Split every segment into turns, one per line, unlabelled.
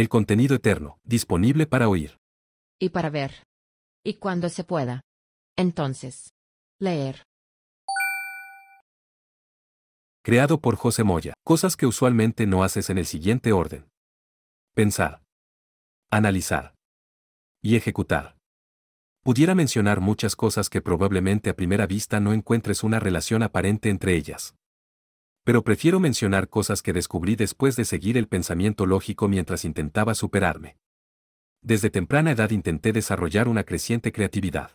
El contenido eterno, disponible para oír.
Y para ver. Y cuando se pueda. Entonces. Leer.
Creado por José Moya. Cosas que usualmente no haces en el siguiente orden. Pensar. Analizar. Y ejecutar. Pudiera mencionar muchas cosas que probablemente a primera vista no encuentres una relación aparente entre ellas. Pero prefiero mencionar cosas que descubrí después de seguir el pensamiento lógico mientras intentaba superarme. Desde temprana edad intenté desarrollar una creciente creatividad.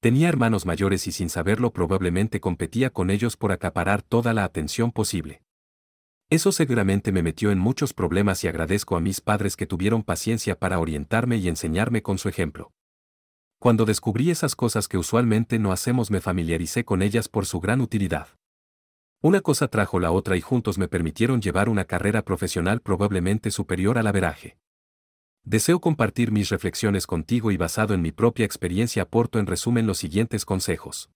Tenía hermanos mayores y sin saberlo probablemente competía con ellos por acaparar toda la atención posible. Eso seguramente me metió en muchos problemas y agradezco a mis padres que tuvieron paciencia para orientarme y enseñarme con su ejemplo. Cuando descubrí esas cosas que usualmente no hacemos me familiaricé con ellas por su gran utilidad. Una cosa trajo la otra y juntos me permitieron llevar una carrera profesional probablemente superior al averaje. Deseo compartir mis reflexiones contigo y basado en mi propia experiencia aporto en resumen los siguientes consejos.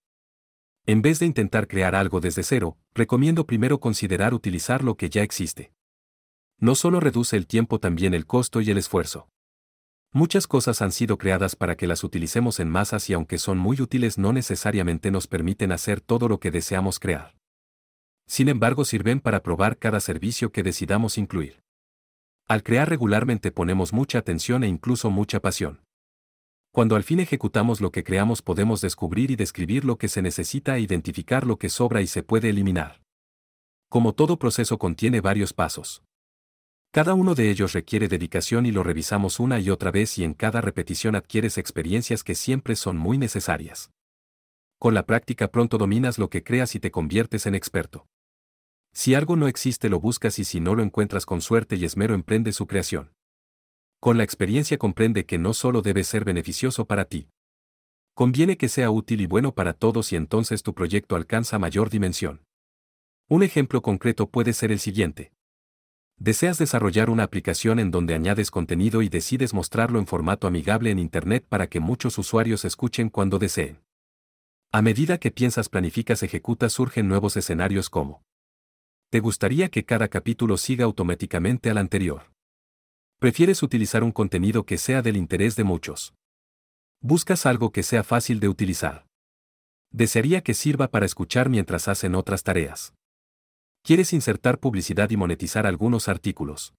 En vez de intentar crear algo desde cero, recomiendo primero considerar utilizar lo que ya existe. No solo reduce el tiempo, también el costo y el esfuerzo. Muchas cosas han sido creadas para que las utilicemos en masas y aunque son muy útiles no necesariamente nos permiten hacer todo lo que deseamos crear. Sin embargo, sirven para probar cada servicio que decidamos incluir. Al crear regularmente ponemos mucha atención e incluso mucha pasión. Cuando al fin ejecutamos lo que creamos podemos descubrir y describir lo que se necesita e identificar lo que sobra y se puede eliminar. Como todo proceso contiene varios pasos. Cada uno de ellos requiere dedicación y lo revisamos una y otra vez y en cada repetición adquieres experiencias que siempre son muy necesarias. Con la práctica pronto dominas lo que creas y te conviertes en experto. Si algo no existe lo buscas y si no lo encuentras con suerte y esmero emprende su creación. Con la experiencia comprende que no solo debe ser beneficioso para ti. Conviene que sea útil y bueno para todos y entonces tu proyecto alcanza mayor dimensión. Un ejemplo concreto puede ser el siguiente. Deseas desarrollar una aplicación en donde añades contenido y decides mostrarlo en formato amigable en Internet para que muchos usuarios escuchen cuando deseen. A medida que piensas, planificas, ejecutas, surgen nuevos escenarios como ¿Te gustaría que cada capítulo siga automáticamente al anterior? Prefieres utilizar un contenido que sea del interés de muchos. Buscas algo que sea fácil de utilizar. Desearía que sirva para escuchar mientras hacen otras tareas. Quieres insertar publicidad y monetizar algunos artículos.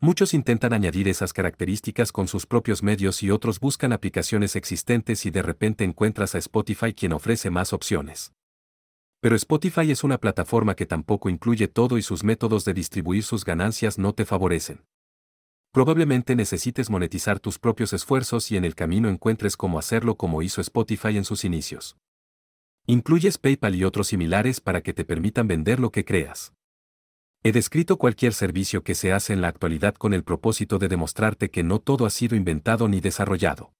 Muchos intentan añadir esas características con sus propios medios y otros buscan aplicaciones existentes y de repente encuentras a Spotify quien ofrece más opciones. Pero Spotify es una plataforma que tampoco incluye todo y sus métodos de distribuir sus ganancias no te favorecen. Probablemente necesites monetizar tus propios esfuerzos y en el camino encuentres cómo hacerlo como hizo Spotify en sus inicios. Incluyes PayPal y otros similares para que te permitan vender lo que creas. He descrito cualquier servicio que se hace en la actualidad con el propósito de demostrarte que no todo ha sido inventado ni desarrollado.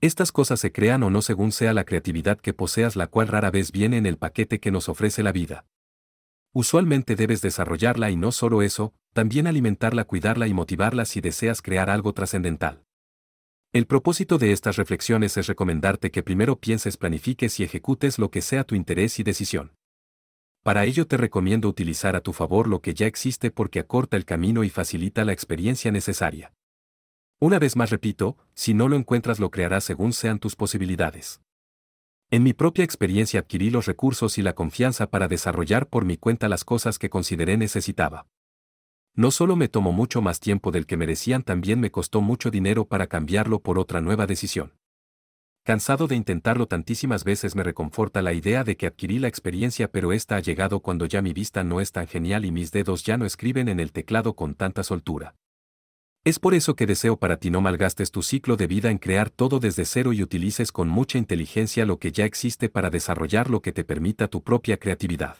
Estas cosas se crean o no según sea la creatividad que poseas la cual rara vez viene en el paquete que nos ofrece la vida. Usualmente debes desarrollarla y no solo eso, también alimentarla, cuidarla y motivarla si deseas crear algo trascendental. El propósito de estas reflexiones es recomendarte que primero pienses, planifiques y ejecutes lo que sea tu interés y decisión. Para ello te recomiendo utilizar a tu favor lo que ya existe porque acorta el camino y facilita la experiencia necesaria. Una vez más repito, si no lo encuentras lo crearás según sean tus posibilidades. En mi propia experiencia adquirí los recursos y la confianza para desarrollar por mi cuenta las cosas que consideré necesitaba. No solo me tomó mucho más tiempo del que merecían, también me costó mucho dinero para cambiarlo por otra nueva decisión. Cansado de intentarlo tantísimas veces me reconforta la idea de que adquirí la experiencia pero esta ha llegado cuando ya mi vista no es tan genial y mis dedos ya no escriben en el teclado con tanta soltura. Es por eso que deseo para ti no malgastes tu ciclo de vida en crear todo desde cero y utilices con mucha inteligencia lo que ya existe para desarrollar lo que te permita tu propia creatividad.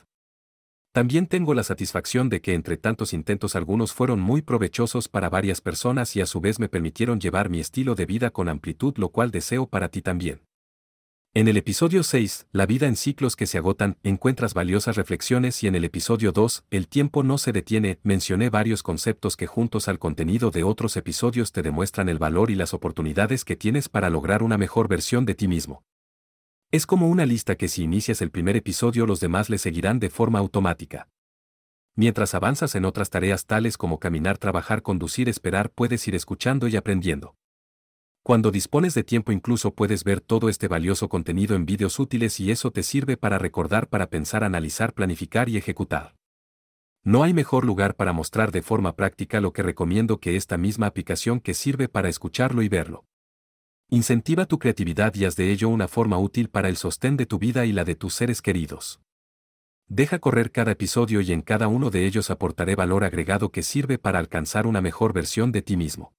También tengo la satisfacción de que entre tantos intentos algunos fueron muy provechosos para varias personas y a su vez me permitieron llevar mi estilo de vida con amplitud lo cual deseo para ti también. En el episodio 6, La vida en ciclos que se agotan, encuentras valiosas reflexiones y en el episodio 2, El tiempo no se detiene, mencioné varios conceptos que juntos al contenido de otros episodios te demuestran el valor y las oportunidades que tienes para lograr una mejor versión de ti mismo. Es como una lista que si inicias el primer episodio los demás le seguirán de forma automática. Mientras avanzas en otras tareas tales como caminar, trabajar, conducir, esperar, puedes ir escuchando y aprendiendo. Cuando dispones de tiempo incluso puedes ver todo este valioso contenido en vídeos útiles y eso te sirve para recordar, para pensar, analizar, planificar y ejecutar. No hay mejor lugar para mostrar de forma práctica lo que recomiendo que esta misma aplicación que sirve para escucharlo y verlo. Incentiva tu creatividad y haz de ello una forma útil para el sostén de tu vida y la de tus seres queridos. Deja correr cada episodio y en cada uno de ellos aportaré valor agregado que sirve para alcanzar una mejor versión de ti mismo.